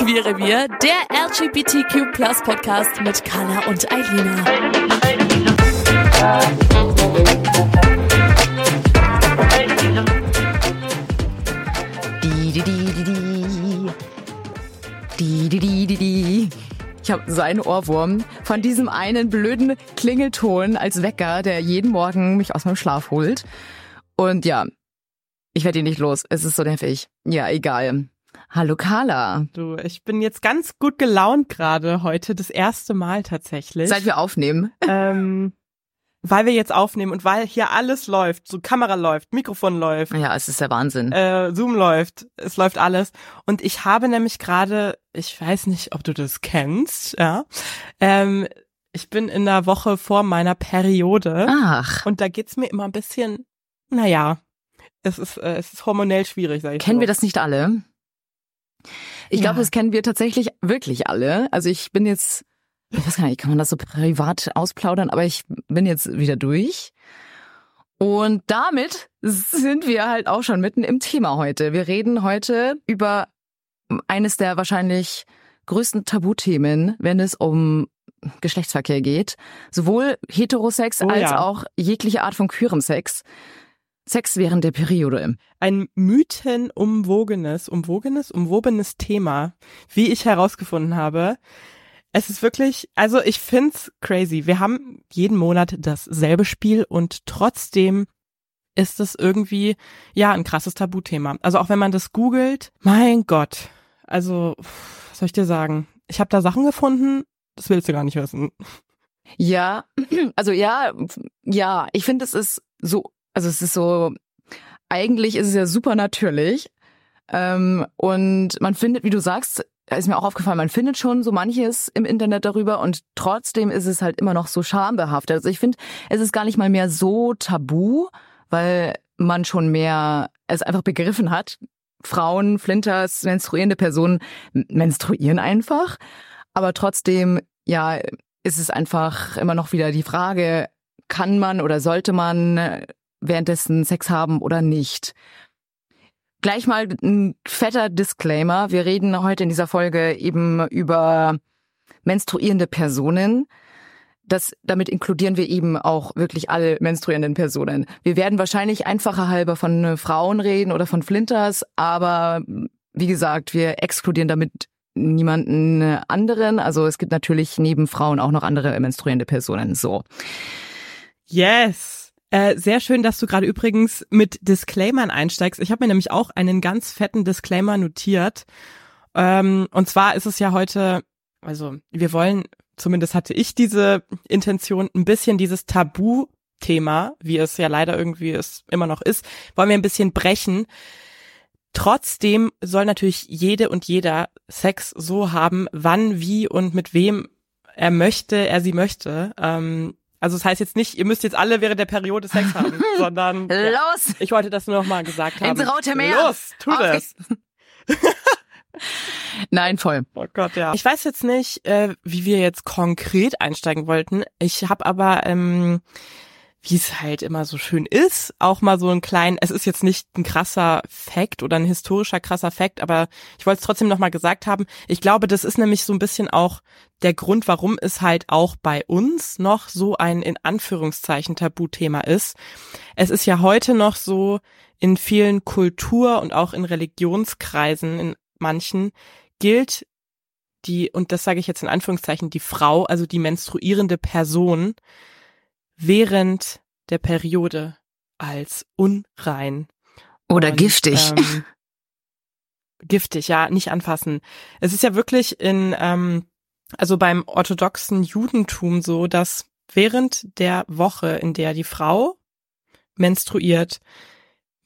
Queere Wir, der LGBTQ Podcast mit Carla und Eilina. Ich habe so einen Ohrwurm von diesem einen blöden Klingelton als Wecker, der jeden Morgen mich aus meinem Schlaf holt. Und ja, ich werde ihn nicht los. Es ist so nervig. Ja, egal. Hallo Carla. Du, ich bin jetzt ganz gut gelaunt gerade heute, das erste Mal tatsächlich. Seit wir aufnehmen. ähm, weil wir jetzt aufnehmen und weil hier alles läuft, so Kamera läuft, Mikrofon läuft, Ja, es ist der Wahnsinn. äh, Zoom läuft, es läuft alles. Und ich habe nämlich gerade, ich weiß nicht, ob du das kennst, ja, ähm, ich bin in der Woche vor meiner Periode Ach, und da geht's mir immer ein bisschen, naja, es ist, äh, es ist hormonell schwierig, sag ich kennen so. wir das nicht alle? Ich glaube, Ja. das kennen wir tatsächlich wirklich alle. Also ich bin jetzt, ich weiß gar nicht, kann man das so privat ausplaudern, aber ich bin jetzt wieder durch. Und damit sind wir halt auch schon mitten im Thema heute. Wir reden heute über eines der wahrscheinlich größten Tabuthemen, wenn es um Geschlechtsverkehr geht. Sowohl Heterosex Oh als ja. auch jegliche Art von queerem Sex. Sex während der Periode. ein mythenumwogenes, umwogenes, umwobenes Thema, wie ich herausgefunden habe. Es ist wirklich, also ich find's crazy. Wir haben jeden Monat dasselbe Spiel und trotzdem ist es irgendwie, ja, ein krasses Tabuthema. Also auch wenn man das googelt, mein Gott. Also, was soll ich dir sagen? Ich habe da Sachen gefunden, das willst du gar nicht wissen. Ja, also ja, ja, ich finde, es ist so, also es ist so, eigentlich ist es ja super natürlich. Ähm, und man findet, wie du sagst, ist mir auch aufgefallen, man findet schon so manches im Internet darüber und trotzdem ist es halt immer noch so schambehaftet. Also ich finde, es ist gar nicht mal mehr so tabu, weil man schon mehr es einfach begriffen hat. Frauen, Flinters, menstruierende Personen menstruieren einfach. Aber trotzdem, ja, ist es einfach immer noch wieder die Frage, kann man oder sollte man äh, währenddessen Sex haben oder nicht? Gleich mal ein fetter Disclaimer. Wir reden heute in dieser Folge eben über menstruierende Personen. Das, damit inkludieren wir eben auch wirklich alle menstruierenden Personen. Wir werden wahrscheinlich einfacher halber von Frauen reden oder von Flinters, aber wie gesagt, wir exkludieren damit niemanden anderen. Also es gibt natürlich neben Frauen auch noch andere menstruierende Personen. So. Yes. Äh, sehr schön, dass du gerade übrigens mit Disclaimern einsteigst. Ich habe mir nämlich auch einen ganz fetten Disclaimer notiert. Ähm, und zwar ist es ja heute, also wir wollen, zumindest hatte ich diese Intention, ein bisschen dieses Tabu-Thema, wie es ja leider irgendwie es immer noch ist, wollen wir ein bisschen brechen. Trotzdem soll natürlich jede und jeder Sex so haben, wann, wie und mit wem er möchte, er sie möchte. Ähm, also das heißt jetzt nicht, ihr müsst jetzt alle während der Periode Sex haben, sondern ja, Los! ich wollte das nur noch mal gesagt haben. Ins Rote Meer! Los, tu Auf das. Nein, voll. Oh Gott, ja. Ich weiß jetzt nicht, äh, wie wir jetzt konkret einsteigen wollten. Ich habe aber, ähm, wie es halt immer so schön ist, auch mal so einen kleinen, es ist jetzt nicht ein krasser Fact oder ein historischer krasser Fact, aber ich wollte es trotzdem nochmal gesagt haben. Ich glaube, das ist nämlich so ein bisschen auch der Grund, warum es halt auch bei uns noch so ein in Anführungszeichen Tabuthema ist. Es ist ja heute noch so in vielen Kultur- und auch in Religionskreisen, in manchen, gilt die, und das sage ich jetzt in Anführungszeichen, die Frau, also die menstruierende Person, während der Periode als unrein. Oder Und, giftig. Ähm, giftig, ja, nicht anfassen. Es ist ja wirklich in, ähm, also beim orthodoxen Judentum so, dass während der Woche, in der die Frau menstruiert,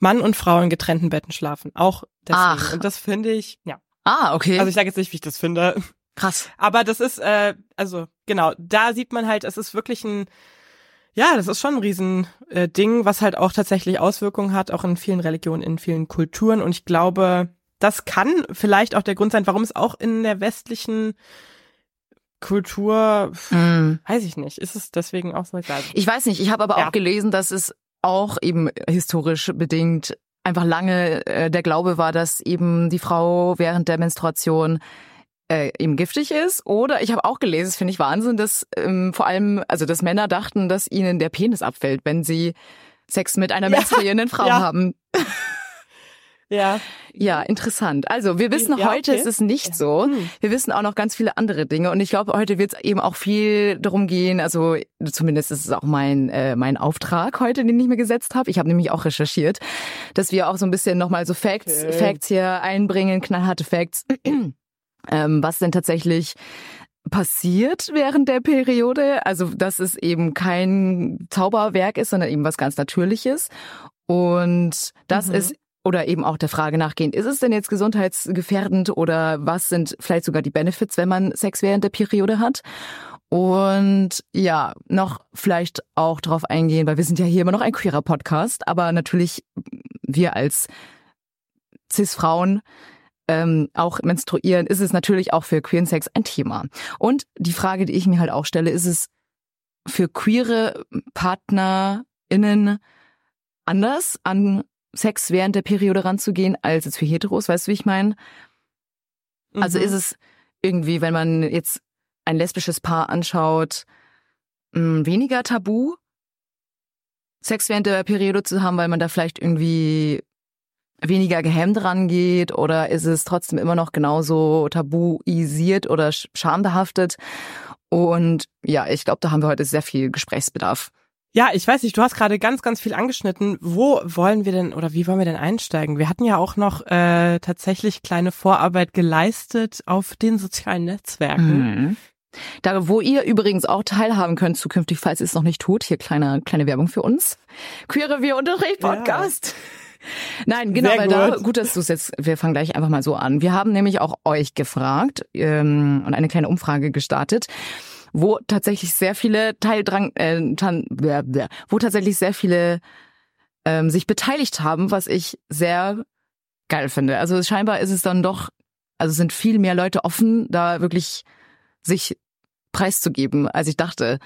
Mann und Frau in getrennten Betten schlafen. Auch deswegen. Ach. Und das finde ich, ja. Ah, okay. Also ich sage jetzt nicht, wie ich das finde. Krass. Aber das ist, äh, also genau, da sieht man halt, es ist wirklich ein, ja, das ist schon ein Riesending, äh, Ding, was halt auch tatsächlich Auswirkungen hat, auch in vielen Religionen, in vielen Kulturen. Und ich glaube, das kann vielleicht auch der Grund sein, warum es auch in der westlichen Kultur, Mm. weiß ich nicht, ist es deswegen auch so. Also, Ich weiß nicht, ich habe aber Ja. auch gelesen, dass es auch eben historisch bedingt einfach lange äh, der Glaube war, dass eben die Frau während der Menstruation äh, eben giftig ist. Oder ich habe auch gelesen, das finde ich Wahnsinn, dass ähm, vor allem, also dass Männer dachten, dass ihnen der Penis abfällt, wenn sie Sex mit einer Ja, menstruierenden Frau ja. haben. ja. Ja, interessant. Also wir wissen Ja, heute, okay. ist es nicht Ja. so. Hm. Wir wissen auch noch ganz viele andere Dinge und ich glaube, heute wird es eben auch viel darum gehen, also zumindest ist es auch mein, äh, mein Auftrag heute, den ich mir gesetzt habe. Ich habe nämlich auch recherchiert, dass wir auch so ein bisschen nochmal so Facts, Okay. Facts hier einbringen, knallharte Facts, ähm, was denn tatsächlich passiert während der Periode. Also, dass es eben kein Zauberwerk ist, sondern eben was ganz Natürliches. Und das Mhm. ist oder eben auch der Frage nachgehend, ist es denn jetzt gesundheitsgefährdend oder was sind vielleicht sogar die Benefits, wenn man Sex während der Periode hat? Und ja, noch vielleicht auch darauf eingehen, weil wir sind ja hier immer noch ein queerer Podcast, aber natürlich wir als Cis-Frauen ähm, auch menstruieren, ist es natürlich auch für queeren Sex ein Thema. Und die Frage, die ich mir halt auch stelle, ist es für queere PartnerInnen anders an Sex während der Periode ranzugehen, als jetzt für Heteros, weißt du, wie ich meine? Also Mhm. ist es irgendwie, wenn man jetzt ein lesbisches Paar anschaut, mh, weniger tabu, Sex während der Periode zu haben, weil man da vielleicht irgendwie weniger gehemmt rangeht oder ist es trotzdem immer noch genauso tabuisiert oder sch- schambehaftet? Und ja, ich glaube, da haben wir heute sehr viel Gesprächsbedarf. Ja, ich weiß nicht, du hast gerade ganz, ganz viel angeschnitten. Wo wollen wir denn oder wie wollen wir denn einsteigen? Wir hatten ja auch noch äh, tatsächlich kleine Vorarbeit geleistet auf den sozialen Netzwerken. Mhm. Da, wo ihr übrigens auch teilhaben könnt zukünftig, falls ihr es noch nicht tut, hier kleine, kleine Werbung für uns. Queer Review Unterricht Ja. Nein, genau, Sehr weil da, gut. gut, dass du es jetzt, wir fangen gleich einfach mal so an. Wir haben nämlich auch euch gefragt ähm, und eine kleine Umfrage gestartet, wo tatsächlich sehr viele Teildrang, äh, tan, wo tatsächlich sehr viele ähm, sich beteiligt haben, was ich sehr geil finde. Also scheinbar ist es dann doch, also sind viel mehr Leute offen, da wirklich sich preiszugeben, als ich dachte.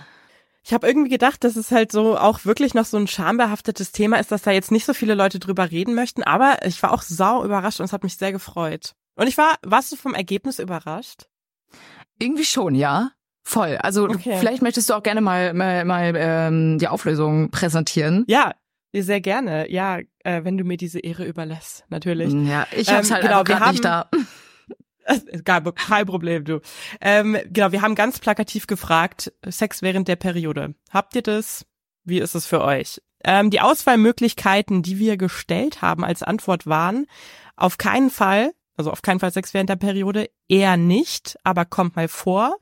Ich habe irgendwie gedacht, dass es halt so auch wirklich noch so ein schambehaftetes Thema ist, dass da jetzt nicht so viele Leute drüber reden möchten. Aber ich war auch sau überrascht und es hat mich sehr gefreut. Und ich war, warst du vom Ergebnis überrascht? Irgendwie schon, ja. Voll. Also Okay. vielleicht möchtest du auch gerne mal mal, mal ähm, die Auflösung präsentieren. Ja, sehr gerne. Ja, äh, wenn du mir diese Ehre überlässt, natürlich. Ja, ich hab's Ähm, halt genau, wir grad nicht da. Gar, kein Problem, du. Ähm, genau, wir haben ganz plakativ gefragt, Sex während der Periode. Habt ihr das? Wie ist es für euch? Ähm, die Auswahlmöglichkeiten, die wir gestellt haben als Antwort waren, auf keinen Fall, also auf keinen Fall Sex während der Periode, eher nicht, aber kommt mal vor.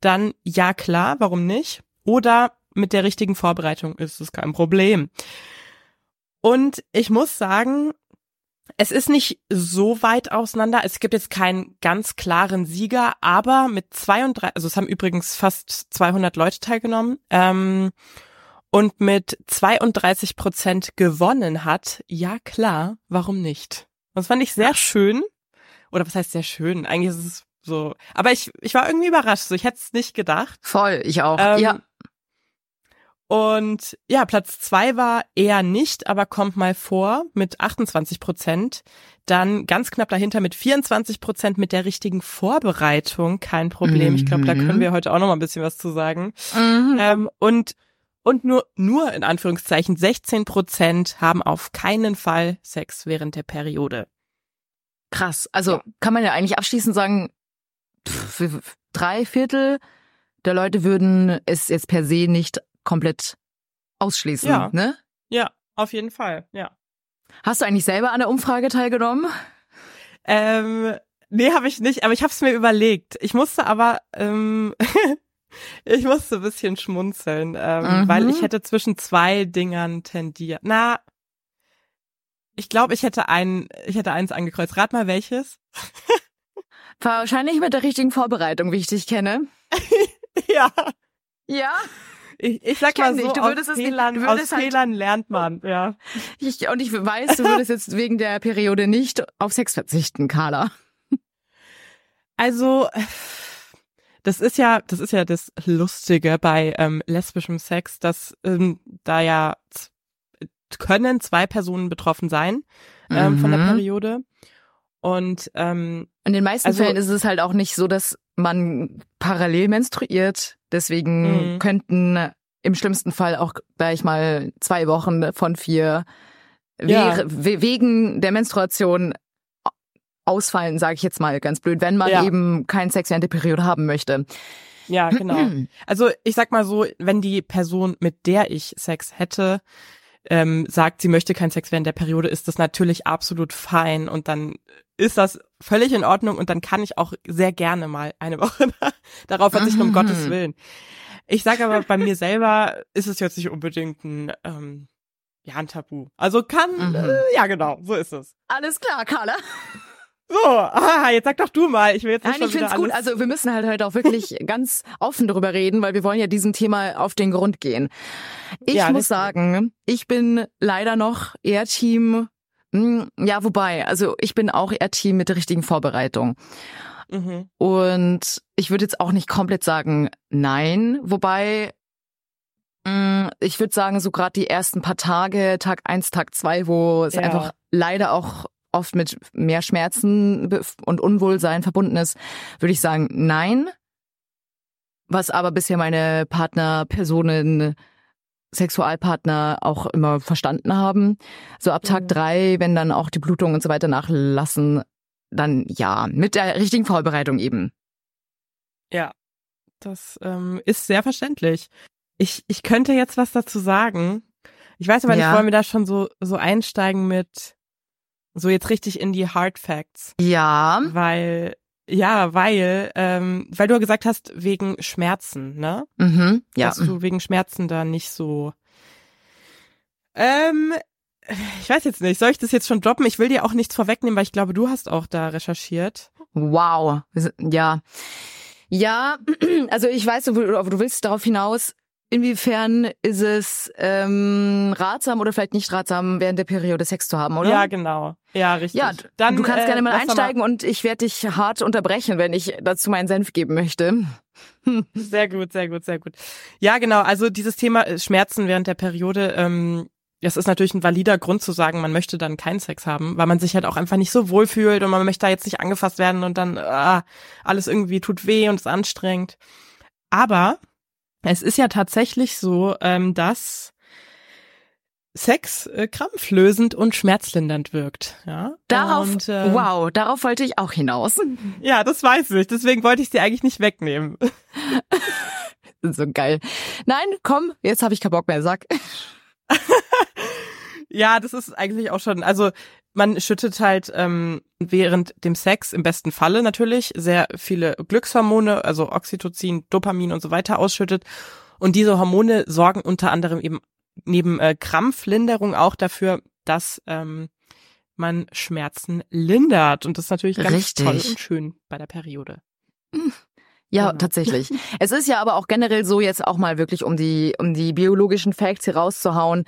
Dann ja klar, warum nicht? Oder mit der richtigen Vorbereitung ist es kein Problem. Und ich muss sagen, es ist nicht so weit auseinander. Es gibt jetzt keinen ganz klaren Sieger, aber mit 32, also es haben übrigens fast 200 Leute teilgenommen, ähm, und mit 32 Prozent gewonnen hat, ja klar, warum nicht? Das fand ich sehr schön. Oder was heißt sehr schön? Eigentlich ist es so. Aber ich, ich war irgendwie überrascht. So, ich hätte es nicht gedacht. Voll, ich auch. Ähm, ja. Und ja, Platz zwei war eher nicht, aber kommt mal vor mit 28 Prozent. Dann ganz knapp dahinter mit 24 Prozent mit der richtigen Vorbereitung. Kein Problem. Ich glaube, da Mhm. können wir heute auch noch mal ein bisschen was zu sagen. Mhm. Ähm, und und nur, nur in Anführungszeichen 16 Prozent haben auf keinen Fall Sex während der Periode. Krass. Also Ja. kann man ja eigentlich abschließend sagen, pff, drei Viertel der Leute würden es jetzt per se nicht komplett ausschließen. Ja. Ne? Ja, auf jeden Fall, ja. Hast du eigentlich selber an der Umfrage teilgenommen? Ähm, nee, habe ich nicht, aber ich habe es mir überlegt. Ich musste aber, ähm, ich musste ein bisschen schmunzeln, ähm, Mhm. weil ich hätte zwischen zwei Dingern tendiert. Na, Ich glaube, ich hätte ein, ich hätte eins angekreuzt. Rat mal welches. Wahrscheinlich mit der richtigen Vorbereitung, wie ich dich kenne. ja. Ja. Ich, ich sag mal kenn so, dich. Du aus, würdest es nicht- Fehlern, du würdest aus halt- Fehlern lernt man, ja. Ich, und ich weiß, du würdest jetzt wegen der Periode nicht auf Sex verzichten, Carla. Also, das ist ja, das ist ja das Lustige bei ähm, lesbischem Sex, dass ähm, da ja können zwei Personen betroffen sein ähm, von der Mhm. Periode. Und ähm, In den meisten Also- Fällen ist es halt auch nicht so, dass man parallel menstruiert. Deswegen Mhm. könnten im schlimmsten Fall auch gleich mal zwei Wochen von vier Ja. we wegen der Menstruation ausfallen, sage ich jetzt mal ganz blöd, wenn man Ja. eben keinen Sex während der Periode haben möchte. ja, genau. Also ich sag mal so, wenn die Person, mit der ich Sex hätte, ähm, sagt, sie möchte keinen Sex während der Periode, ist das natürlich absolut fein und dann ist das völlig in Ordnung und dann kann ich auch sehr gerne mal eine Woche darauf verzichten, um Mhm. Gottes Willen. Ich sage aber, bei mir selber ist es jetzt nicht unbedingt ein, ähm, ja, ein Tabu. Also kann, Mhm. äh, ja genau, so ist es. Alles klar, Carla. So, ah, jetzt sag doch du mal, ich will jetzt nicht Nein, ich finde es gut. Also wir müssen halt heute auch wirklich ganz offen darüber reden, weil wir wollen ja diesem Thema auf den Grund gehen. Ich Ja, muss sagen, ich bin leider noch eher Team, hm, ja, wobei, also ich bin auch eher Team mit der richtigen Vorbereitung. Mhm. Und ich würde jetzt auch nicht komplett sagen, nein, wobei mh, ich würde sagen, so gerade die ersten paar Tage, Tag eins, Tag zwei, wo es Ja. einfach leider auch oft mit mehr Schmerzen und Unwohlsein verbunden ist, würde ich sagen, nein. Was aber bisher meine Partner, Personen, Sexualpartner auch immer verstanden haben. So ab Tag drei, wenn dann auch die Blutung und so weiter nachlassen, dann ja, mit der richtigen Vorbereitung eben. Ja, das ähm, ist sehr verständlich. Ich, ich könnte jetzt was dazu sagen. Ich weiß aber Ja. nicht, wollen wir da schon so, so einsteigen mit so jetzt richtig in die Hard Facts? Ja. Weil, ja, weil, ähm, weil du ja gesagt hast, wegen Schmerzen, ne? Mhm. Ja. Dass du wegen Schmerzen da nicht so. Ähm, ich weiß jetzt nicht, soll ich das jetzt schon droppen? Ich will dir auch nichts vorwegnehmen, weil ich glaube, du hast auch da recherchiert. Wow. Ja. Ja, also ich weiß, du, du willst darauf hinaus, inwiefern ist es ähm, ratsam oder vielleicht nicht ratsam, während der Periode Sex zu haben, oder? Ja, genau. Ja, richtig. Ja, du- du kannst äh, gerne mal einsteigen und ich werde dich hart unterbrechen, wenn ich dazu meinen Senf geben möchte. Sehr gut, sehr gut, sehr gut. Ja, genau. Also dieses Thema äh, Schmerzen während der Periode, ähm, das ist natürlich ein valider Grund zu sagen, man möchte dann keinen Sex haben, weil man sich halt auch einfach nicht so wohl fühlt und man möchte da jetzt nicht angefasst werden und dann ah, alles irgendwie tut weh und ist anstrengend. Aber es ist ja tatsächlich so, ähm, dass Sex äh, krampflösend und schmerzlindernd wirkt. Ja? Darauf, und, ähm, wow, darauf wollte ich auch hinaus. Ja, das weiß ich. Deswegen wollte ich sie eigentlich nicht wegnehmen. So geil. Nein, komm, jetzt habe ich keinen Bock mehr, sag. Ja, das ist eigentlich auch schon, also man schüttet halt ähm, während dem Sex im besten Falle natürlich sehr viele Glückshormone, also Oxytocin, Dopamin und so weiter ausschüttet. Und diese Hormone sorgen unter anderem eben neben äh, Krampflinderung auch dafür, dass ähm, man Schmerzen lindert. Und das ist natürlich ganz Richtig. toll und schön bei der Periode. Ja, Genau. tatsächlich. Es ist ja aber auch generell so jetzt auch mal wirklich, um die, um die biologischen Facts hier rauszuhauen,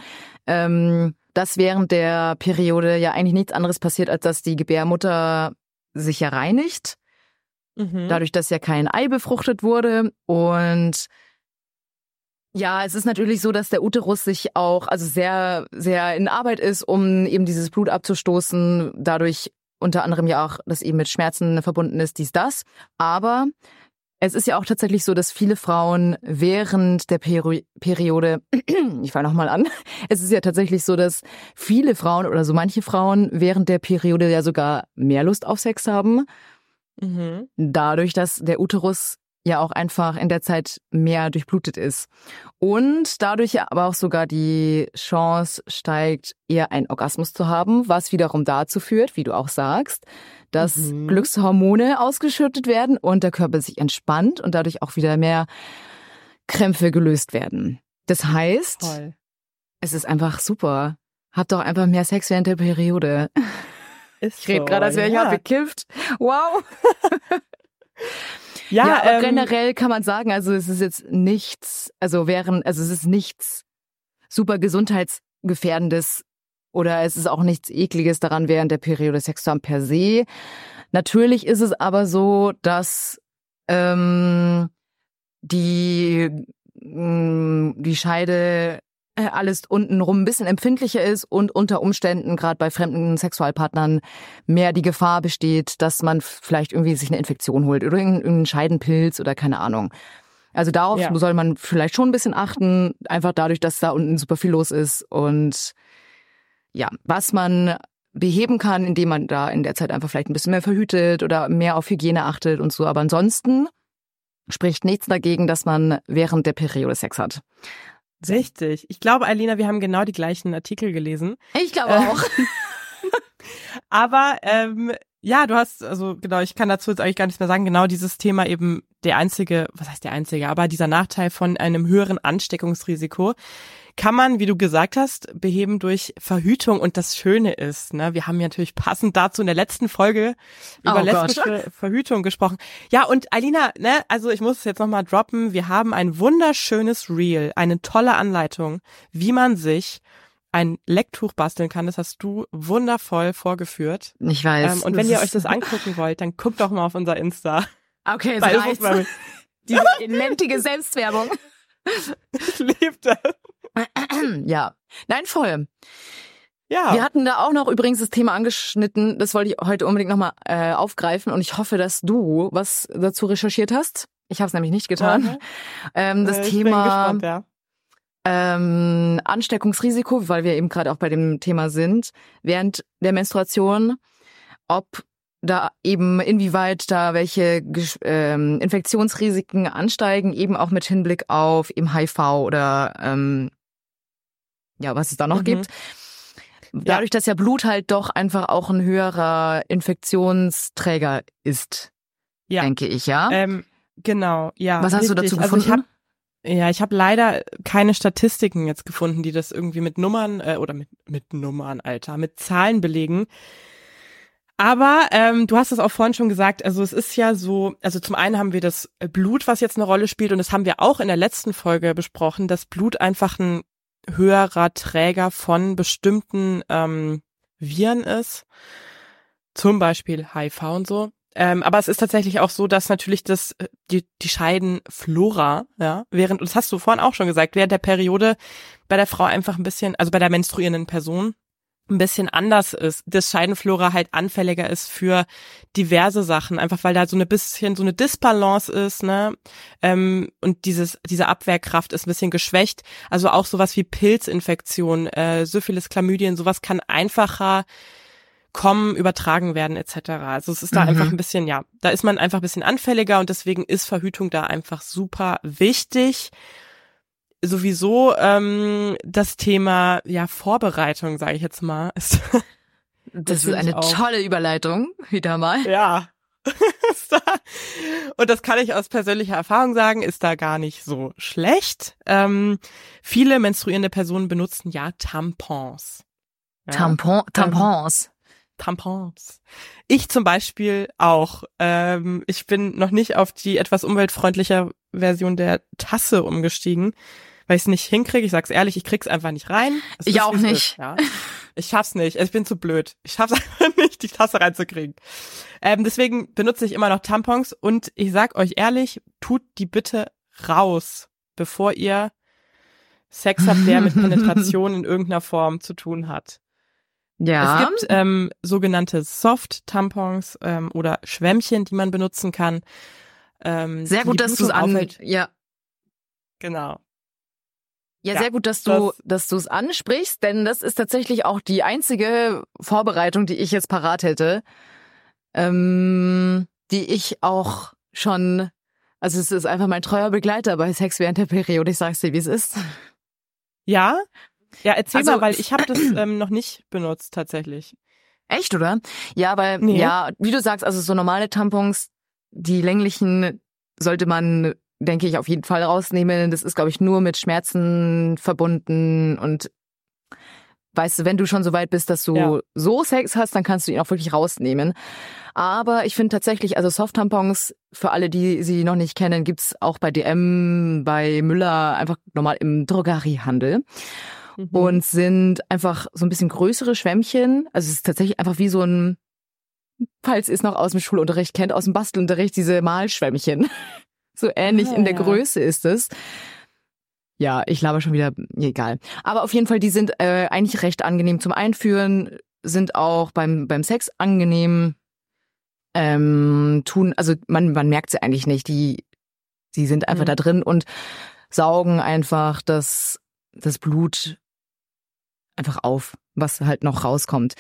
ähm, dass während der Periode ja eigentlich nichts anderes passiert, als dass die Gebärmutter sich ja reinigt, Mhm. dadurch, dass ja kein Ei befruchtet wurde. Und ja, es ist natürlich so, dass der Uterus sich auch, also sehr, sehr in Arbeit ist, um eben dieses Blut abzustoßen, dadurch unter anderem ja auch, dass eben mit Schmerzen verbunden ist, dies, das. Aber es ist ja auch tatsächlich so, dass viele Frauen während der Peri Periode, ich fange nochmal an, es ist ja tatsächlich so, dass viele Frauen oder so manche Frauen während der Periode ja sogar mehr Lust auf Sex haben, Mhm. dadurch, dass der Uterus ja auch einfach in der Zeit mehr durchblutet ist. Und dadurch aber auch sogar die Chance steigt, eher einen Orgasmus zu haben, was wiederum dazu führt, wie du auch sagst, dass Mhm. Glückshormone ausgeschüttet werden und der Körper sich entspannt und dadurch auch wieder mehr Krämpfe gelöst werden. Das heißt, Toll. es ist einfach super. Hab doch einfach mehr Sex während der Periode. Ist Ich rede so, gerade, als wäre ich ja. hart bekifft. Wow. Ja, Ja, aber ähm, generell kann man sagen, also es ist jetzt nichts, also während, also es ist nichts super gesundheitsgefährdendes oder es ist auch nichts ekliges daran, während der Periode Sex zu haben per se. Natürlich ist es aber so, dass ähm, die mh, die Scheide alles untenrum ein bisschen empfindlicher ist und unter Umständen gerade bei fremden Sexualpartnern mehr die Gefahr besteht, dass man vielleicht irgendwie sich eine Infektion holt oder irgendeinen irgendeinen Scheidenpilz oder keine Ahnung. Also darauf Ja. soll man vielleicht schon ein bisschen achten, einfach dadurch, dass da unten super viel los ist und ja, was man beheben kann, indem man da in der Zeit einfach vielleicht ein bisschen mehr verhütet oder mehr auf Hygiene achtet und so. Aber ansonsten spricht nichts dagegen, dass man während der Periode Sex hat. Richtig. Ich glaube, Alina, wir haben genau die gleichen Artikel gelesen. Ich glaube Äh, auch. Aber ähm, ja, du hast, also genau, ich kann dazu jetzt eigentlich gar nichts mehr sagen. Genau dieses Thema eben der einzige, was heißt der einzige, aber dieser Nachteil von einem höheren Ansteckungsrisiko kann man, wie du gesagt hast, beheben durch Verhütung. Und das Schöne ist, ne, wir haben ja natürlich passend dazu in der letzten Folge über Oh Gott. lesbische Verhütung gesprochen. Ja, und Alina, ne, also ich muss es jetzt nochmal droppen. Wir haben ein wunderschönes Reel, eine tolle Anleitung, wie man sich ein Lecktuch basteln kann. Das hast du wundervoll vorgeführt. Ich weiß. Ähm, und wenn ihr euch das angucken wollt, dann guckt doch mal auf unser Insta. Okay, es reicht. Diese elendige Selbstwerbung. Ich liebe das. Ja. Nein, voll. Ja. Wir hatten da auch noch übrigens das Thema angeschnitten. Das wollte ich heute unbedingt nochmal äh, aufgreifen und ich hoffe, dass du was dazu recherchiert hast. Ich habe es nämlich nicht getan. Mhm. Ähm, das Äh, Thema gespannt, ja. ähm, Ansteckungsrisiko, weil wir eben gerade auch bei dem Thema sind, während der Menstruation, ob da eben inwieweit da welche ähm, Infektionsrisiken ansteigen, eben auch mit Hinblick auf eben HIV oder ähm, ja, was es da noch Mhm. gibt. Dadurch, dass ja Blut halt doch einfach auch ein höherer Infektionsträger ist, Ja. denke ich, ja. Ähm, genau, ja. was hast du richtig. dazu Also ich gefunden? hab, ja, ich habe leider keine Statistiken jetzt gefunden, die das irgendwie mit Nummern äh, oder mit, mit Nummern, Alter, mit Zahlen belegen. Aber ähm, du hast es auch vorhin schon gesagt, also es ist ja so, also zum einen haben wir das Blut, was jetzt eine Rolle spielt, und das haben wir auch in der letzten Folge besprochen, dass Blut einfach ein höherer Träger von bestimmten ähm, Viren ist, zum Beispiel HIV und so. Ähm, aber es ist tatsächlich auch so, dass natürlich das äh, die die Scheidenflora, ja, während und das hast du vorhin auch schon gesagt, während der Periode bei der Frau einfach ein bisschen, also bei der menstruierenden Person ein bisschen anders ist, das Scheidenflora halt anfälliger ist für diverse Sachen, einfach weil da so eine bisschen so eine Disbalance ist, ne? Ähm, und dieses diese Abwehrkraft ist ein bisschen geschwächt. Also auch sowas wie Pilzinfektion, äh, Syphilis, Chlamydien, sowas kann einfacher kommen, übertragen werden etc. Also es ist da Mhm. einfach ein bisschen, ja, da ist man einfach ein bisschen anfälliger und deswegen ist Verhütung da einfach super wichtig. Sowieso ähm, das Thema ja Vorbereitung, sage ich jetzt mal, ist das ist eine auch. tolle Überleitung, wieder mal. ja. Und das kann ich aus persönlicher Erfahrung sagen, ist da gar nicht so schlecht. Ähm, viele menstruierende Personen benutzen ja Tampons. Ja? Tampon, Tampons. Tampons. Ich zum Beispiel auch. Ähm, ich bin noch nicht auf die etwas umweltfreundliche Version der Tasse umgestiegen, weil ich es nicht hinkriege. Ich sag's ehrlich, ich krieg's einfach nicht rein. Es Ich auch nicht. Ist, ja. Ich schaff's nicht. Ich bin zu blöd. Ich schaff's einfach nicht, die Tasse reinzukriegen. Ähm, deswegen benutze ich immer noch Tampons und ich sag euch ehrlich, tut die bitte raus, bevor ihr Sex habt, der mit Penetration in irgendeiner Form zu tun hat. Ja. Es gibt ähm, sogenannte Soft-Tampons ähm, oder Schwämmchen, die man benutzen kann. Ähm, sehr gut, dass du es an, ja. Genau. Ja, Ja, sehr gut, dass du, das- dass du es ansprichst, denn das ist tatsächlich auch die einzige Vorbereitung, die ich jetzt parat hätte, ähm, die ich auch schon, also es ist einfach mein treuer Begleiter bei Sex während der Periode. Ich sag's dir, wie es ist. Ja? Ja, erzähl Also- mal, weil ich habe das ähm, noch nicht benutzt tatsächlich. Echt, oder? Ja, weil, Nee. ja, wie du sagst, also so normale Tampons, die länglichen sollte man, denke ich, auf jeden Fall rausnehmen. Das ist, glaube ich, nur mit Schmerzen verbunden und weißt du, wenn du schon so weit bist, dass du Ja. so Sex hast, dann kannst du ihn auch wirklich rausnehmen. Aber ich finde tatsächlich, also Soft-Tampons, für alle, die sie noch nicht kennen, gibt's auch bei DM, bei Müller, einfach normal im Drogeriehandel. Mhm. Und sind einfach so ein bisschen größere Schwämmchen. Also es ist tatsächlich einfach wie so ein, falls ihr es noch aus dem Schulunterricht kennt, aus dem Bastelunterricht, diese Malschwämmchen. So ähnlich Ah, in der ja. Größe ist es. Ja, ich laber schon wieder, egal. Aber auf jeden Fall, die sind äh, eigentlich recht angenehm zum Einführen, sind auch beim, beim Sex angenehm. Ähm, tun, also man, man merkt sie eigentlich nicht. Die, die sind einfach Mhm. da drin und saugen einfach das, das Blut einfach auf, was halt noch rauskommt.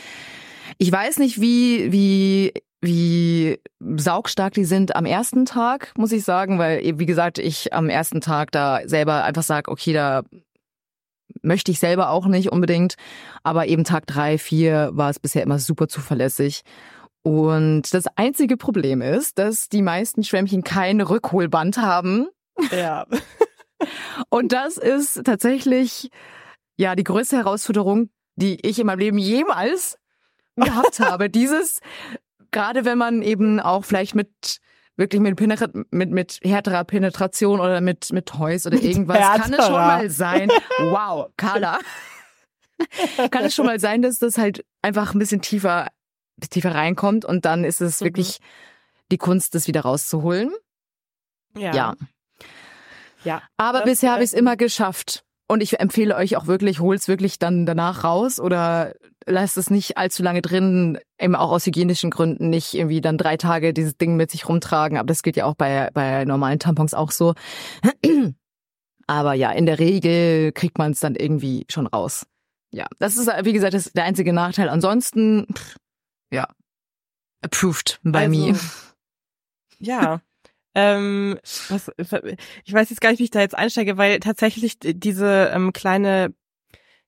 Ich weiß nicht, wie, wie, wie saugstark die sind am ersten Tag, muss ich sagen, weil, wie gesagt, ich am ersten Tag da selber einfach sage, okay, da möchte ich selber auch nicht unbedingt. Aber eben Tag drei, vier war es bisher immer super zuverlässig. Und das einzige Problem ist, dass die meisten Schwämmchen kein Rückholband haben. Ja. Und das ist tatsächlich ja die größte Herausforderung, die ich in meinem Leben jemals gehabt habe. Dieses, gerade wenn man eben auch vielleicht mit wirklich mit, Penetra mit, mit härterer Penetration oder mit, mit Toys oder irgendwas, kann es schon mal sein. Wow, Carla. kann es schon mal sein, dass das halt einfach ein bisschen tiefer, tiefer reinkommt und dann ist es Mhm. wirklich die Kunst, das wieder rauszuholen. Ja. ja. Ja. Aber Das, bisher habe ich es immer geschafft. Und ich empfehle euch auch wirklich, holt's wirklich dann danach raus oder lasst es nicht allzu lange drin, eben auch aus hygienischen Gründen nicht irgendwie dann drei Tage dieses Ding mit sich rumtragen. Aber das gilt ja auch bei, bei normalen Tampons auch so. Aber ja, in der Regel kriegt man es dann irgendwie schon raus. Ja, das ist, wie gesagt, das ist der einzige Nachteil. Ansonsten, pff, ja, approved by Also, me. Ja. Ähm, was, ich weiß jetzt gar nicht, wie ich da jetzt einsteige, weil tatsächlich diese ähm, kleine,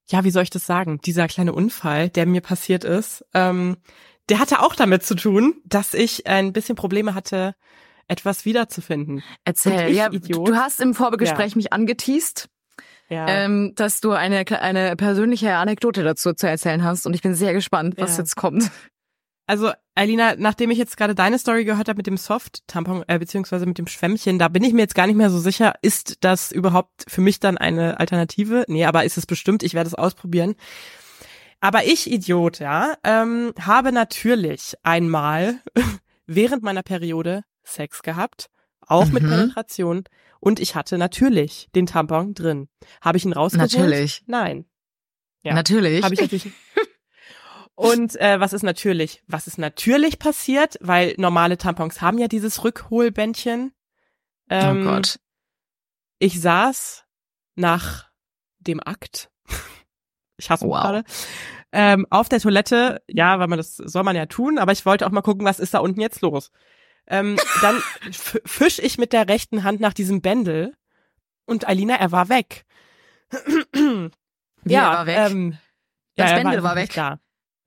ja, wie soll ich das sagen, dieser kleine Unfall, der mir passiert ist, ähm, der hatte auch damit zu tun, dass ich ein bisschen Probleme hatte, etwas wiederzufinden. Erzähl, ich, ja, Idiot? du hast im Vorgespräch mich angeteased. Ja. ähm, dass du eine, eine persönliche Anekdote dazu zu erzählen hast und ich bin sehr gespannt, was Ja. jetzt kommt. Also, Alina, nachdem ich jetzt gerade deine Story gehört habe mit dem Soft-Tampon, äh, beziehungsweise mit dem Schwämmchen, da bin ich mir jetzt gar nicht mehr so sicher, ist das überhaupt für mich dann eine Alternative? Nee, aber ist es bestimmt, ich werde es ausprobieren. Aber ich, Idiot, ja, ähm, habe natürlich einmal während meiner Periode Sex gehabt, auch mit Mhm. Penetration, und ich hatte natürlich den Tampon drin. Habe ich ihn rausgeholt? Natürlich. Nein. Ja. Natürlich. Habe ich natürlich. Und äh, was ist natürlich? Was ist natürlich passiert? Weil normale Tampons haben ja dieses Rückholbändchen. Ähm, oh Gott. Ich saß nach dem Akt. Ich hasse Wow. gerade. Ähm, auf der Toilette, ja, weil man das soll man ja tun, aber ich wollte auch mal gucken, was ist da unten jetzt los. Ähm, dann fisch ich mit der rechten Hand nach diesem Bändel und Alina, er war weg. Wie, er war weg? Ähm, Das er Bändel war nicht weg? Da.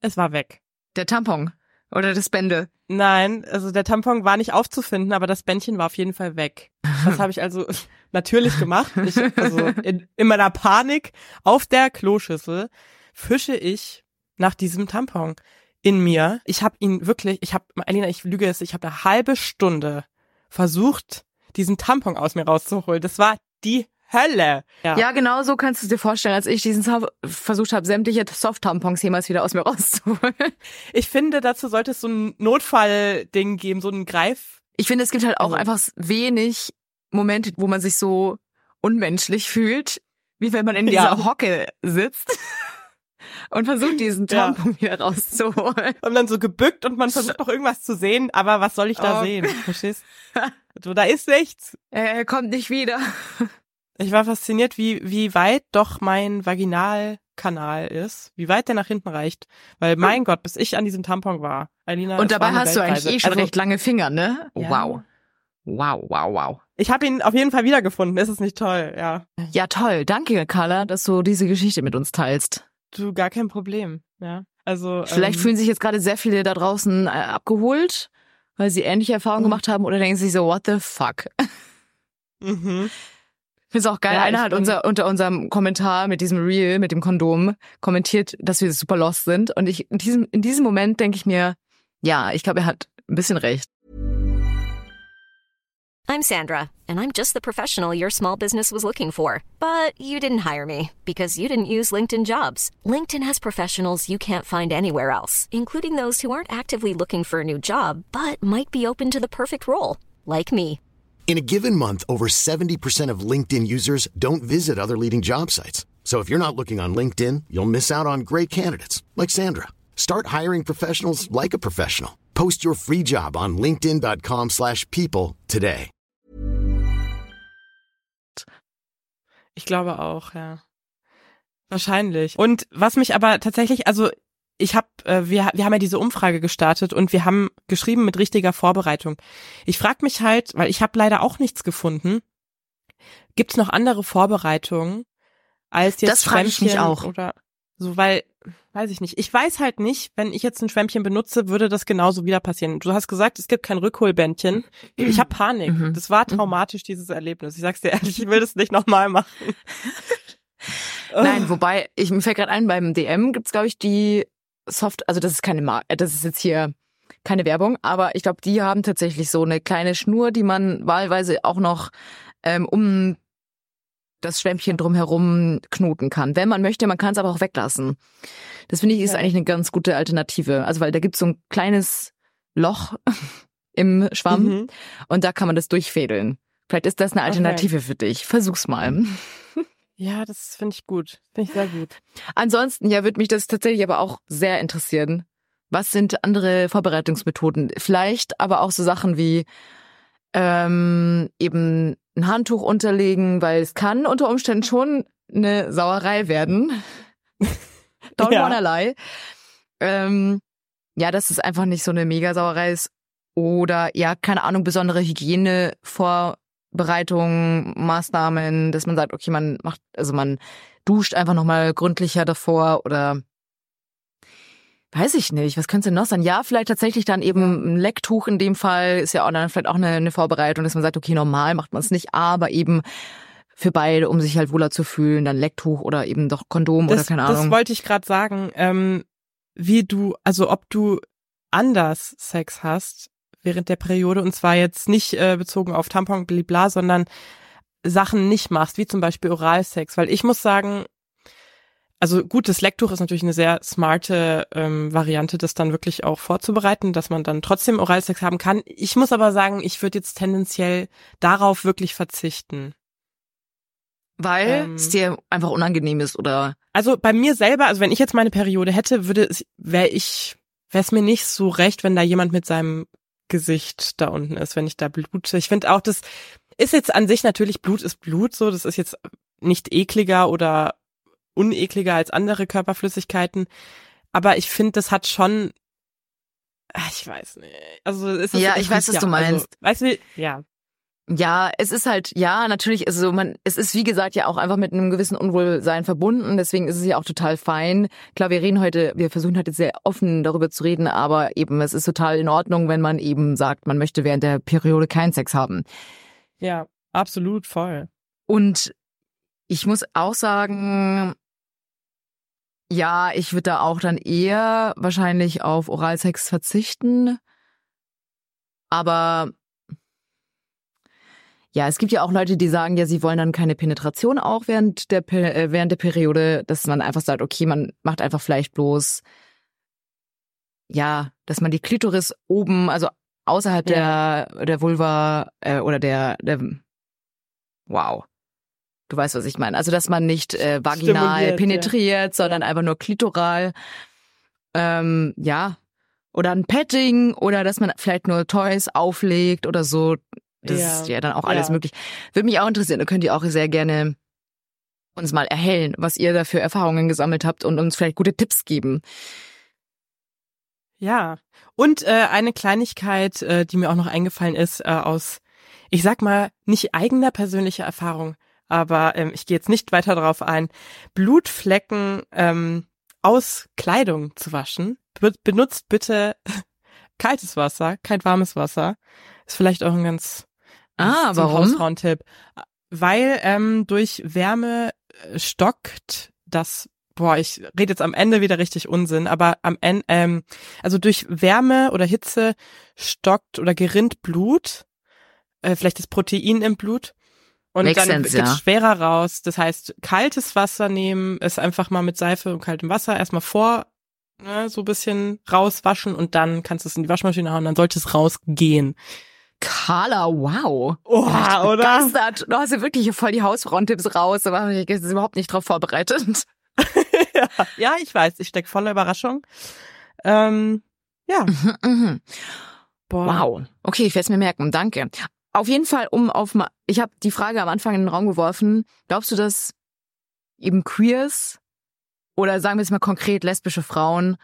Es war weg. Der Tampon oder das Bändel. Nein, also der Tampon war nicht aufzufinden, aber das Bändchen war auf jeden Fall weg. Das habe ich also natürlich gemacht. Ich, also in, in meiner Panik auf der Kloschüssel fische ich nach diesem Tampon in mir. Ich habe ihn wirklich, ich habe, Alina, ich lüge es, ich habe eine halbe Stunde versucht, diesen Tampon aus mir rauszuholen. Das war die Hölle. Ja, genau so kannst du es dir vorstellen, als ich diesen Soft versucht habe, sämtliche Soft-Tampons jemals wieder aus mir rauszuholen. Ich finde, dazu sollte es so ein Notfallding geben, so ein Greif. Ich finde, es gibt halt auch Also- einfach wenig Momente, wo man sich so unmenschlich fühlt, wie wenn man in dieser Ja. Hocke sitzt und versucht, diesen Ja. Tampon wieder rauszuholen. Und dann so gebückt und man versucht noch irgendwas zu sehen, aber was soll ich da Oh. sehen? Verstehst? Du, da ist nichts. Er kommt nicht wieder. Ich war fasziniert, wie, wie weit doch mein Vaginalkanal ist, wie weit der nach hinten reicht. Weil mein Gott, bis ich an diesem Tampon war. Alina, Und dabei hast du eigentlich eh schon also, recht lange Finger, ne? Ja. Wow. Wow, wow, wow. Ich habe ihn auf jeden Fall wiedergefunden. Ist es nicht toll? Ja. Ja, toll. Danke, Carla, dass du diese Geschichte mit uns teilst. Du, gar kein Problem. Ja. Also. Vielleicht ähm, fühlen sich jetzt gerade sehr viele da draußen äh, abgeholt, weil sie ähnliche Erfahrungen Mhm. gemacht haben oder denken sich so, what the fuck? Mhm. Finde es auch geil. Ja, Einer hat unser, unter unserem Kommentar mit diesem Reel, mit dem Kondom, kommentiert, dass wir super lost sind. Und ich in diesem, in diesem Moment denke ich mir, ja, ich glaube, er hat ein bisschen recht. I'm Sandra, and I'm just the professional your small business was looking for. But you didn't hire me because you didn't use LinkedIn jobs. LinkedIn has professionals you can't find anywhere else, including those who aren't actively looking for a new job but might be open to the perfect role, like me. In a given month, over 70% of LinkedIn users don't visit other leading job sites. So if you're not looking on LinkedIn, you'll miss out on great candidates like Sandra. Start hiring professionals like a professional. Post your free job on linkedin.com/people today. Ich glaube auch, ja. Wahrscheinlich. Und was mich aber tatsächlich, also ich habe, äh, wir, wir haben ja diese Umfrage gestartet und wir haben geschrieben mit richtiger Vorbereitung. Ich frage mich halt, weil ich habe leider auch nichts gefunden. Gibt es noch andere Vorbereitungen als jetzt Das frage ich mich Schwämmchen auch. oder so, weil weiß ich nicht. Ich weiß halt nicht, wenn ich jetzt ein Schwämmchen benutze, würde das genauso wieder passieren. Du hast gesagt, es gibt kein Rückholbändchen. Ich habe Panik. Mhm. Das war traumatisch dieses Erlebnis. Ich sag's dir ehrlich, ich will das nicht nochmal machen. Nein, wobei, ich mir fällt gerade ein, beim DM gibt's glaube ich, die Soft, also das ist keine Marke, das ist jetzt hier keine Werbung, aber ich glaube, die haben tatsächlich so eine kleine Schnur, die man wahlweise auch noch ähm, um das Schwämmchen drumherum knoten kann. Wenn man möchte, man kann es aber auch weglassen. Das finde ich ist Ja. eigentlich eine ganz gute Alternative. Also weil da gibt's so ein kleines Loch im Schwamm Mhm. und da kann man das durchfädeln. Vielleicht ist das eine Okay. Alternative für dich. Versuch's mal. Ja, das finde ich gut. Finde ich sehr gut. Ansonsten, ja, würde mich das tatsächlich aber auch sehr interessieren. Was sind andere Vorbereitungsmethoden? Vielleicht aber auch so Sachen wie ähm, eben ein Handtuch unterlegen, weil es kann unter Umständen schon eine Sauerei werden. Don't Ja. wanna lie. Ähm, ja, dass es einfach nicht so eine Mega-Sauerei ist. Oder ja, keine Ahnung, besondere Hygienevorbereitungen, Maßnahmen, dass man sagt, okay, man macht, also man duscht einfach nochmal gründlicher davor oder weiß ich nicht, was könnte denn noch sein? Ja, vielleicht tatsächlich dann eben ein Lecktuch in dem Fall ist ja auch dann vielleicht auch eine, eine Vorbereitung, dass man sagt, okay, normal macht man es nicht, aber eben für beide, um sich halt wohler zu fühlen, dann Lecktuch oder eben doch Kondom Das, oder keine das Ahnung. wollte ich gerade sagen. Ähm, wie du, also ob du anders Sex hast während der Periode und zwar jetzt nicht äh, bezogen auf Tampon, blibla, sondern Sachen nicht machst, wie zum Beispiel Oralsex. Weil ich muss sagen, also gut, das Lecktuch ist natürlich eine sehr smarte ähm, Variante, das dann wirklich auch vorzubereiten, dass man dann trotzdem Oralsex haben kann. Ich muss aber sagen, ich würde jetzt tendenziell darauf wirklich verzichten. Weil Ähm, es dir einfach unangenehm ist oder Also bei mir selber, also wenn ich jetzt meine Periode hätte, würde es, wäre ich, wäre es mir nicht so recht, wenn da jemand mit seinem Gesicht da unten ist, wenn ich da blute. Ich finde auch, das ist jetzt an sich natürlich Blut ist Blut, so, das ist jetzt nicht ekliger oder unekliger als andere Körperflüssigkeiten. Aber ich finde, das hat schon, ah, ich weiß nicht, also es ist Ja, es ich weiß, was du ja, also, meinst. weißt du, ja. Ja, es ist halt, ja, natürlich, also man, es ist wie gesagt ja auch einfach mit einem gewissen Unwohlsein verbunden, deswegen ist es ja auch total fein. Klar, wir reden heute, wir versuchen heute sehr offen darüber zu reden, aber eben, es ist total in Ordnung, wenn man eben sagt, man möchte während der Periode keinen Sex haben. Ja, absolut voll. Und ich muss auch sagen, ja, ich würde da auch dann eher wahrscheinlich auf Oralsex verzichten. Aber ja, es gibt ja auch Leute, die sagen, ja, sie wollen dann keine Penetration auch während der äh, während der Periode, dass man einfach sagt, okay, man macht einfach vielleicht bloß ja, dass man die Klitoris oben, also außerhalb Ja. der der Vulva äh, oder der der wow. Du weißt, was ich meine. Also, dass man nicht äh, vaginal Stimuliert, penetriert, sondern einfach nur klitoral. Ähm, ja. Oder ein Petting oder dass man vielleicht nur Toys auflegt oder so. Das Ja. ist ja dann auch alles Ja. möglich. Würde mich auch interessieren. Da könnt ihr auch sehr gerne uns mal erhellen, was ihr da für Erfahrungen gesammelt habt und uns vielleicht gute Tipps geben. Ja, und äh, eine Kleinigkeit, äh, die mir auch noch eingefallen ist, äh, aus, ich sag mal, nicht eigener persönlicher Erfahrung, aber ähm, ich gehe jetzt nicht weiter darauf ein, Blutflecken ähm, aus Kleidung zu waschen. Be benutzt bitte kaltes Wasser, kein warmes Wasser. Ist vielleicht auch ein ganz Ah, warum? Hausfrauentipp. weil ähm, durch Wärme äh, stockt das boah, ich rede jetzt am Ende wieder richtig Unsinn, aber am Ende, ähm, also durch Wärme oder Hitze stockt oder gerinnt Blut, äh, vielleicht das Protein im Blut und Makes dann geht's ja. schwerer raus. Das heißt, kaltes Wasser nehmen, es einfach mal mit Seife und kaltem Wasser erstmal vor, ne, so ein bisschen rauswaschen und dann kannst du es in die Waschmaschine hauen, dann sollte es rausgehen. Carla, wow. Oh, Ich oder? Begeistert. Du hast ja wirklich hier voll die Hausfrauentipps raus, aber ich bin überhaupt nicht drauf vorbereitet. ja, ja, ich weiß, ich steck voller Überraschung. Ähm, ja, Mhm. boah. Wow. Okay, ich werde es mir merken. Danke. Auf jeden Fall, um auf ich habe die Frage am Anfang in den Raum geworfen. Glaubst du, dass eben Queers oder sagen wir es mal konkret lesbische Frauen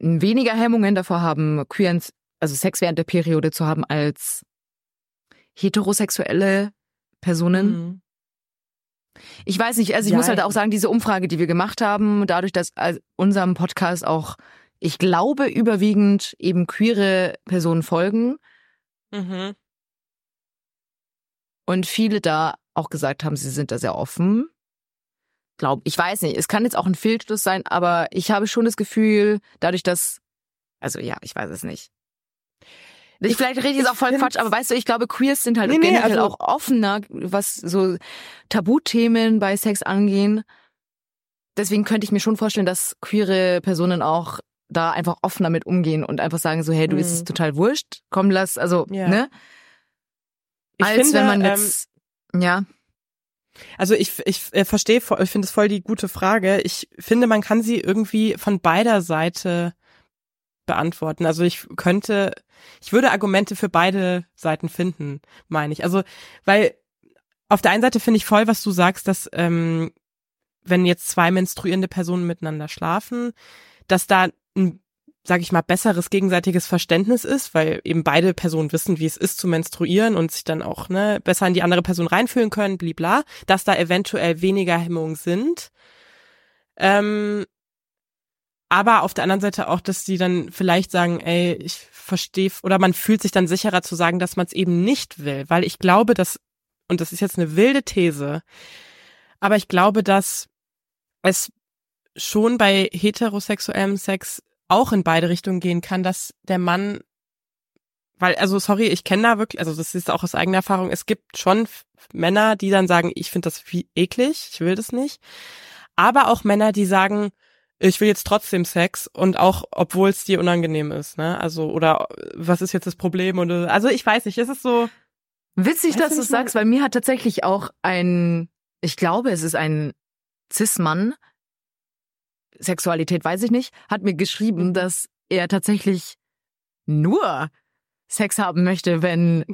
weniger Hemmungen davor haben, queeren, also Sex während der Periode zu haben als heterosexuelle Personen? Mhm. Ich weiß nicht, also ich muss Jein. halt auch sagen, diese Umfrage, die wir gemacht haben, dadurch, dass äh, unserem Podcast auch, ich glaube, überwiegend eben queere Personen folgen Mhm. und viele da auch gesagt haben, sie sind da sehr offen. Glaub, ich weiß nicht, es kann jetzt auch ein Fehlschluss sein, aber ich habe schon das Gefühl, dadurch, dass, also ja, ich weiß es nicht. Ich, Ich- vielleicht rede ich jetzt auch voll Quatsch, aber weißt du, ich glaube, Queers sind halt Nee, nee, generell also- auch offener, was so Tabuthemen bei Sex angehen. Deswegen könnte ich mir schon vorstellen, dass queere Personen auch da einfach offener mit umgehen und einfach sagen so, hey, du es Mhm. total wurscht, komm, lass, also, Ja. ne? Ich Als finde, wenn man ähm, jetzt, ja. Also ich, ich äh, verstehe, ich finde es voll die gute Frage. Ich finde, man kann sie irgendwie von beider Seite beantworten. Also ich könnte, ich würde Argumente für beide Seiten finden, meine ich. Also, weil auf der einen Seite finde ich voll, was du sagst, dass ähm, wenn jetzt zwei menstruierende Personen miteinander schlafen, dass da ein, sag ich mal, besseres gegenseitiges Verständnis ist, weil eben beide Personen wissen, wie es ist zu menstruieren und sich dann auch ne, besser in die andere Person reinfühlen können, blibla, dass da eventuell weniger Hemmungen sind. Ähm, aber auf der anderen Seite auch, dass die dann vielleicht sagen, ey, ich verstehe, oder man fühlt sich dann sicherer zu sagen, dass man es eben nicht will, weil ich glaube, dass, und das ist jetzt eine wilde These, aber ich glaube, dass es schon bei heterosexuellem Sex auch in beide Richtungen gehen kann, dass der Mann, weil, also sorry, ich kenne da wirklich, also das ist auch aus eigener Erfahrung, es gibt schon Männer, die dann sagen, ich finde das wie eklig, ich will das nicht. Aber auch Männer, die sagen, ich will jetzt trotzdem Sex und auch, obwohl es dir unangenehm ist, ne? Also, oder was ist jetzt das Problem? Und, also ich weiß nicht, es ist so, Witzig, dass du, sagst, weil mir hat tatsächlich auch ein, ich glaube, es ist ein Cis-Mann, Sexualität weiß ich nicht, hat mir geschrieben, Mhm. dass er tatsächlich nur Sex haben möchte, wenn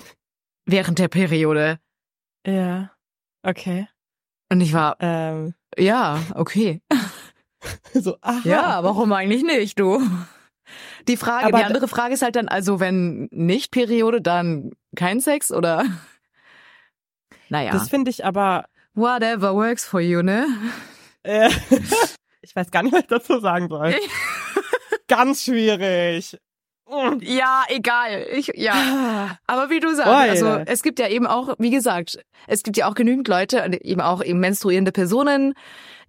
während der Periode. ja, okay. Und ich war, Ähm, ja, okay. so, aha. Ja, warum eigentlich nicht, du? Die Frage, Aber die andere Frage ist halt dann, also wenn nicht Periode, dann kein Sex oder? Naja, Das finde ich aber, whatever works for you, ne? äh, ich weiß gar nicht, was ich dazu sagen soll. Ganz schwierig. Mm. Ja, egal. Ich, ja. Ah. Aber wie du sagst, also es gibt ja eben auch, wie gesagt, es gibt ja auch genügend Leute, eben auch eben menstruierende Personen,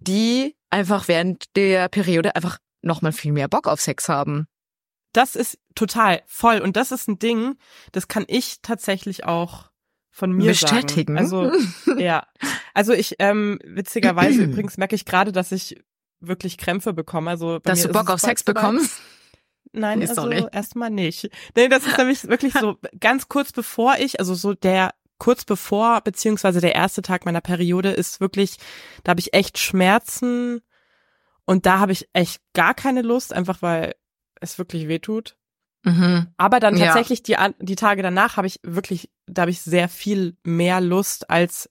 die einfach während der Periode einfach nochmal viel mehr Bock auf Sex haben. Das ist total voll. Und das ist ein Ding, das kann ich tatsächlich auch von mir Bestätigen. sagen. Also, ja. Also ich, ähm, witzigerweise übrigens merke ich gerade, dass ich wirklich Krämpfe bekomme. Also Dass du Bock auf Sex bekommst. Nein, Nee, also erstmal nicht. Nee, das ist nämlich wirklich so ganz kurz bevor ich, also so der kurz bevor beziehungsweise der erste Tag meiner Periode ist wirklich, da habe ich echt Schmerzen und da habe ich echt gar keine Lust, einfach weil es wirklich weh tut. Mhm. Aber dann Ja. tatsächlich die, an- die Tage danach habe ich wirklich, da habe ich sehr viel mehr Lust als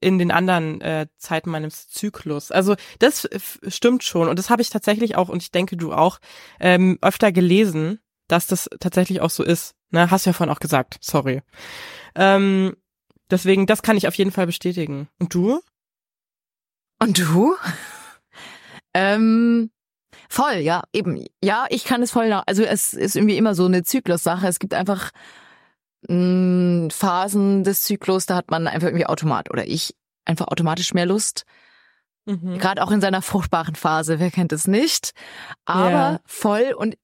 in den anderen äh, Zeiten meines Zyklus. Also das stimmt schon und das habe ich tatsächlich auch und ich denke du auch ähm, öfter gelesen, dass das tatsächlich auch so ist. Ne, hast ja vorhin auch gesagt. Sorry. Ähm, deswegen, das kann ich auf jeden Fall bestätigen. Und du? Und du? Ähm, voll, ja, eben. Ja, ich kann es voll nach. Also es ist irgendwie immer so eine Zyklussache. Es gibt einfach mh, Phasen des Zyklus, da hat man einfach irgendwie automat oder ich einfach automatisch mehr Lust. Mhm. Gerade auch in seiner fruchtbaren Phase, wer kennt es nicht? Aber Ja. voll und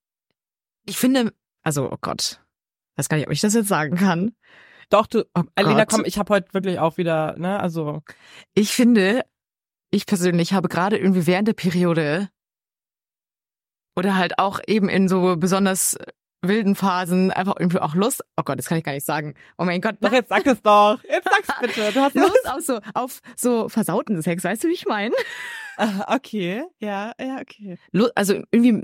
ich finde, also oh Gott, weiß gar nicht, ob ich das jetzt sagen kann. Doch, du, Oh Alina, Gott. komm, ich habe heute wirklich auch wieder, ne, also Ich finde, ich persönlich habe gerade irgendwie während der Periode oder halt auch eben in so besonders wilden Phasen einfach irgendwie auch Lust. Oh Gott, das kann ich gar nicht sagen. Oh mein Gott. Doch, jetzt sag es doch. Jetzt sag's bitte. Du hast Lust auf so, auf so versauten Sex, weißt du, wie ich meine? Ah, Okay, ja, ja, okay. Also irgendwie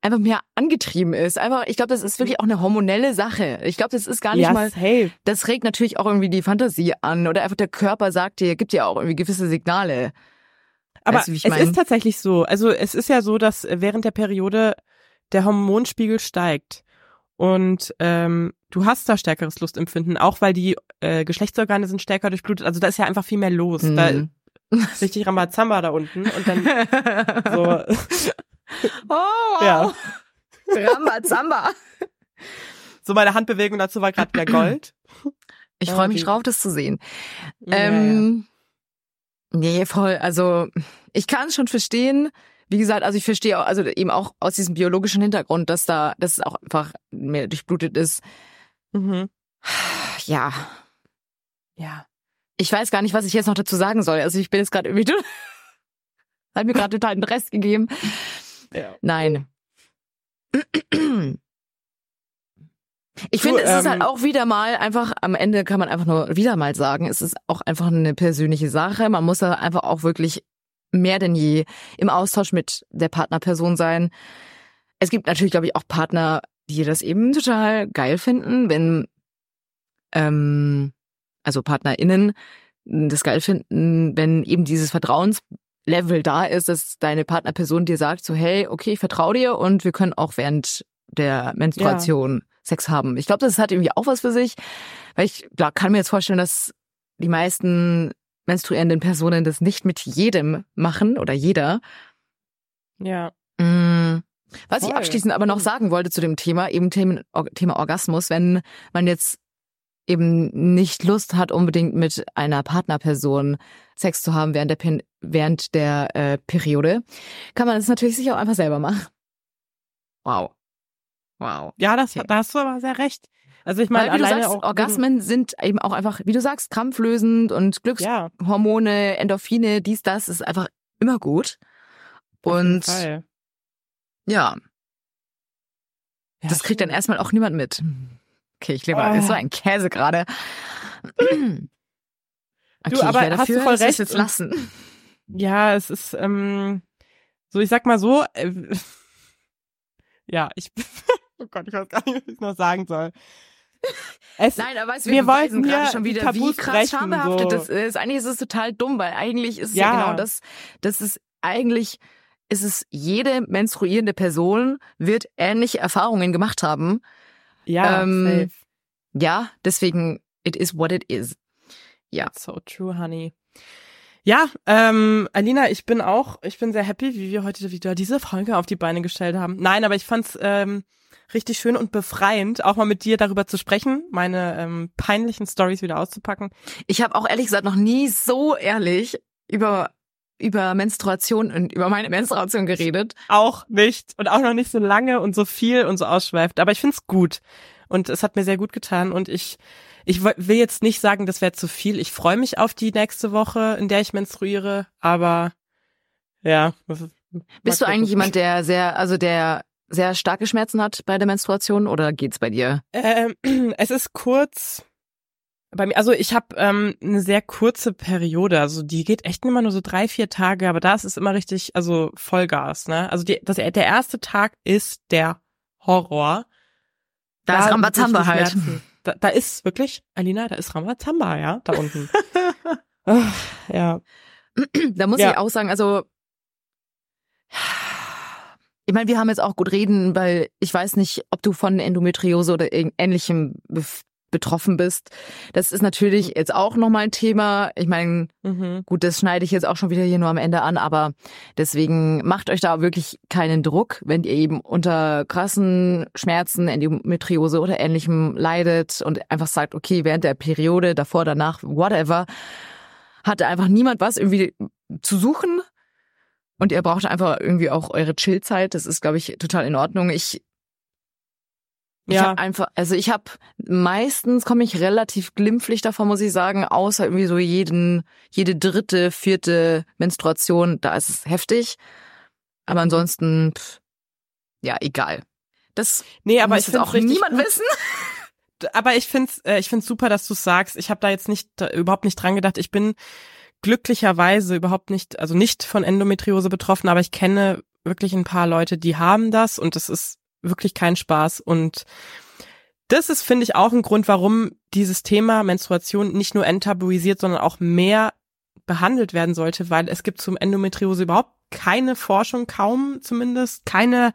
einfach mehr angetrieben ist. Einfach, ich glaube, das ist wirklich auch eine hormonelle Sache. Ich glaube, das ist gar nicht ja, mal, safe. das regt natürlich auch irgendwie die Fantasie an oder einfach der Körper sagt dir, gibt dir auch irgendwie gewisse Signale. Aber Weißt du, es mein? ist tatsächlich so. Also es ist ja so, dass während der Periode der Hormonspiegel steigt und ähm, du hast da stärkeres Lustempfinden, auch weil die äh, Geschlechtsorgane sind stärker durchblutet. Also da ist ja einfach viel mehr los. Da Mhm. ist richtig Rambazamba da unten und dann so. Oh, wow. Ja. Rambazamba. So meine Handbewegung dazu war gerade wieder Gold. Ich freue mich Okay. drauf, das zu sehen. Ja, Ähm, Nee, voll. Also ich kann es schon verstehen. Wie gesagt, also ich verstehe auch, also eben auch aus diesem biologischen Hintergrund, dass da, dass es auch einfach mehr durchblutet ist. ja. Mhm. Ja, Ja. ich weiß gar nicht, was ich jetzt noch dazu sagen soll. Also ich bin jetzt gerade irgendwie, hat mir gerade total den Rest gegeben. ja. Nein. Ich finde, es ist ähm, halt auch wieder mal einfach, am Ende kann man einfach nur wieder mal sagen, es ist auch einfach eine persönliche Sache. Man muss da einfach auch wirklich mehr denn je im Austausch mit der Partnerperson sein. Es gibt natürlich, glaube ich, auch Partner, die das eben total geil finden, wenn, ähm, also PartnerInnen das geil finden, wenn eben dieses Vertrauenslevel da ist, dass deine Partnerperson dir sagt, so hey, okay, ich vertraue dir und wir können auch während der Menstruation Sex haben. Ich glaube, das hat irgendwie auch was für sich, weil ich klar, kann mir jetzt vorstellen, dass die meisten menstruierenden Personen das nicht mit jedem machen oder jeder. Ja. Mm, Was ich Voll. abschließend aber noch sagen wollte zu dem Thema, eben Thema, Thema Orgasmus, wenn man jetzt eben nicht Lust hat, unbedingt mit einer Partnerperson Sex zu haben während der, Pen während der äh, Periode, kann man das natürlich sich auch einfach selber machen. Wow. Wow. Ja, das, Okay. da hast du aber sehr recht. Also ich meine, Weil, wie du sagst, Orgasmen sind eben auch einfach, wie du sagst, krampflösend und Ja, Glückshormone, Endorphine, dies, das ist einfach immer gut. Und ja, Ja, das kriegt dann erstmal auch niemand mit. Okay, ich lebe Oh. so ein Käse gerade. Okay, aber ich wäre hast du dafür, voll recht jetzt lassen. Ja, es ist, ähm, so ich sag mal so, äh, ja, ich, oh Gott, ich weiß gar nicht, was ich noch sagen soll. Es, Nein, aber weißt, wir wir, wollten gerade schon wieder, wie Tabus krass brechen, schambehaftet so. das ist. Eigentlich ist es total dumm, weil eigentlich ist es ja, Ja. genau das, das ist eigentlich, ist es jede menstruierende Person wird ähnliche Erfahrungen gemacht haben. ja, ähm, safe. Ja, deswegen, it is what it is. Ja. So true, honey. Ja, ähm, Alina, ich bin auch, ich bin sehr happy, wie wir heute wieder diese Folge auf die Beine gestellt haben. Nein, aber ich fand's ähm, richtig schön und befreiend, auch mal mit dir darüber zu sprechen, meine ähm, peinlichen Stories wieder auszupacken. Ich habe auch ehrlich gesagt noch nie so ehrlich über über Menstruation und über meine Menstruation geredet. Auch nicht und auch noch nicht so lange und so viel und so ausschweift. Aber ich find's gut und es hat mir sehr gut getan und ich ich will jetzt nicht sagen, das wäre zu viel. Ich freue mich auf die nächste Woche, in der ich menstruiere, aber ja. Bist du eigentlich jemand, der sehr, also der sehr starke Schmerzen hat bei der Menstruation oder geht's bei dir? Ähm, es ist kurz bei mir, also ich habe ähm, eine sehr kurze Periode, also die geht echt immer nur so drei, vier Tage, aber da ist es immer richtig, also Vollgas, ne? Also die, das, der erste Tag ist der Horror. Da ist Rambazamba halt. Da, da ist wirklich, Alina, da ist Rambazamba, ja, da unten. Ah, ja. Da muss Ja. ich auch sagen, also ich meine, wir haben jetzt auch gut reden, weil ich weiß nicht, ob du von Endometriose oder ähnlichem betroffen bist. Das ist natürlich jetzt auch nochmal ein Thema. Ich meine, Mhm. gut, das schneide ich jetzt auch schon wieder hier nur am Ende an, aber deswegen macht euch da wirklich keinen Druck, wenn ihr eben unter krassen Schmerzen, Endometriose oder ähnlichem leidet und einfach sagt, okay, während der Periode, davor, danach, whatever, hatte einfach niemand was irgendwie zu suchen. Und ihr braucht einfach irgendwie auch eure Chillzeit. Das ist, glaube ich, total in Ordnung. Ich ich Ja. habe einfach, also ich habe meistens komme ich relativ glimpflich davon, muss ich sagen, außer irgendwie so jeden, jede dritte, vierte Menstruation, da ist es heftig. Aber ansonsten, pff, ja, egal. Das Nee, aber muss ich auch richtig niemand gut. wissen. aber ich find's, äh, ich find's super, dass du sagst. Ich habe da jetzt nicht da, überhaupt nicht dran gedacht. Ich bin glücklicherweise überhaupt nicht, also nicht von Endometriose betroffen, aber ich kenne wirklich ein paar Leute, die haben das und das ist wirklich kein Spaß und das ist, finde ich, auch ein Grund, warum dieses Thema Menstruation nicht nur enttabuisiert, sondern auch mehr behandelt werden sollte, weil es gibt zum Endometriose überhaupt keine Forschung, kaum zumindest, keine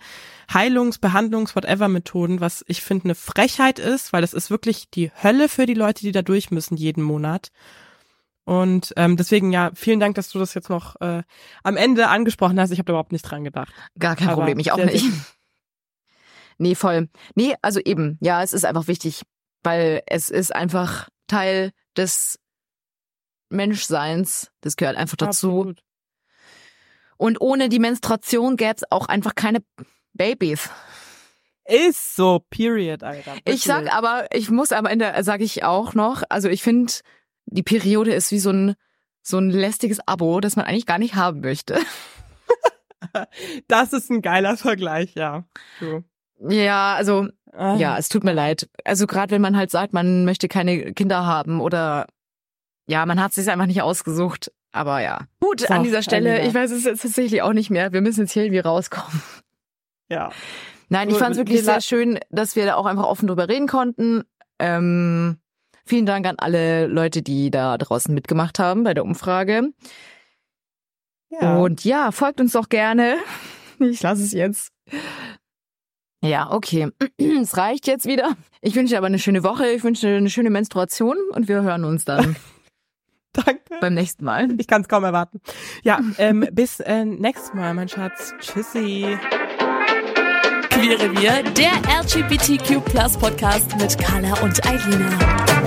Heilungs-, Behandlungs-, whatever Methoden, was ich finde eine Frechheit ist, weil das ist wirklich die Hölle für die Leute, die da durch müssen jeden Monat. Und ähm, deswegen ja, vielen Dank, dass du das jetzt noch äh, am Ende angesprochen hast. Ich habe da überhaupt nicht dran gedacht. Gar kein Aber Problem, ich auch nicht. Nee, voll. Nee, also eben, ja, es ist einfach wichtig, weil es ist einfach Teil des Menschseins. Das gehört einfach dazu. Absolut. Und ohne die Menstruation gäbe es auch einfach keine Babys. Ist so, period, Alter. Ich sag Wirklich. aber, ich muss am Ende, sage ich auch noch, also ich finde, die Periode ist wie so ein, so ein lästiges Abo, das man eigentlich gar nicht haben möchte. Das ist ein geiler Vergleich, ja. True. Ja, also Ah. Ja, es tut mir leid. Also gerade wenn man halt sagt, man möchte keine Kinder haben oder ja, man hat es sich einfach nicht ausgesucht. Aber ja. Gut, So, an dieser Stelle, Alina. ich weiß es jetzt tatsächlich auch nicht mehr. Wir müssen jetzt hier irgendwie rauskommen. Ja. Nein, ich fand es wirklich wir sehr schön, dass wir da auch einfach offen drüber reden konnten. Ähm, vielen Dank an alle Leute, die da draußen mitgemacht haben bei der Umfrage. ja. Und ja, folgt uns doch gerne. Ich lasse es jetzt. Ja, okay. Es reicht jetzt wieder. Ich wünsche dir aber eine schöne Woche. Ich wünsche dir eine schöne Menstruation und wir hören uns dann Danke. beim nächsten Mal. Ich kann es kaum erwarten. Ja, ähm, bis äh, nächstes Mal, mein Schatz. Tschüssi. Queere Wir, der LGBTQ Podcast mit Carla und Eilina.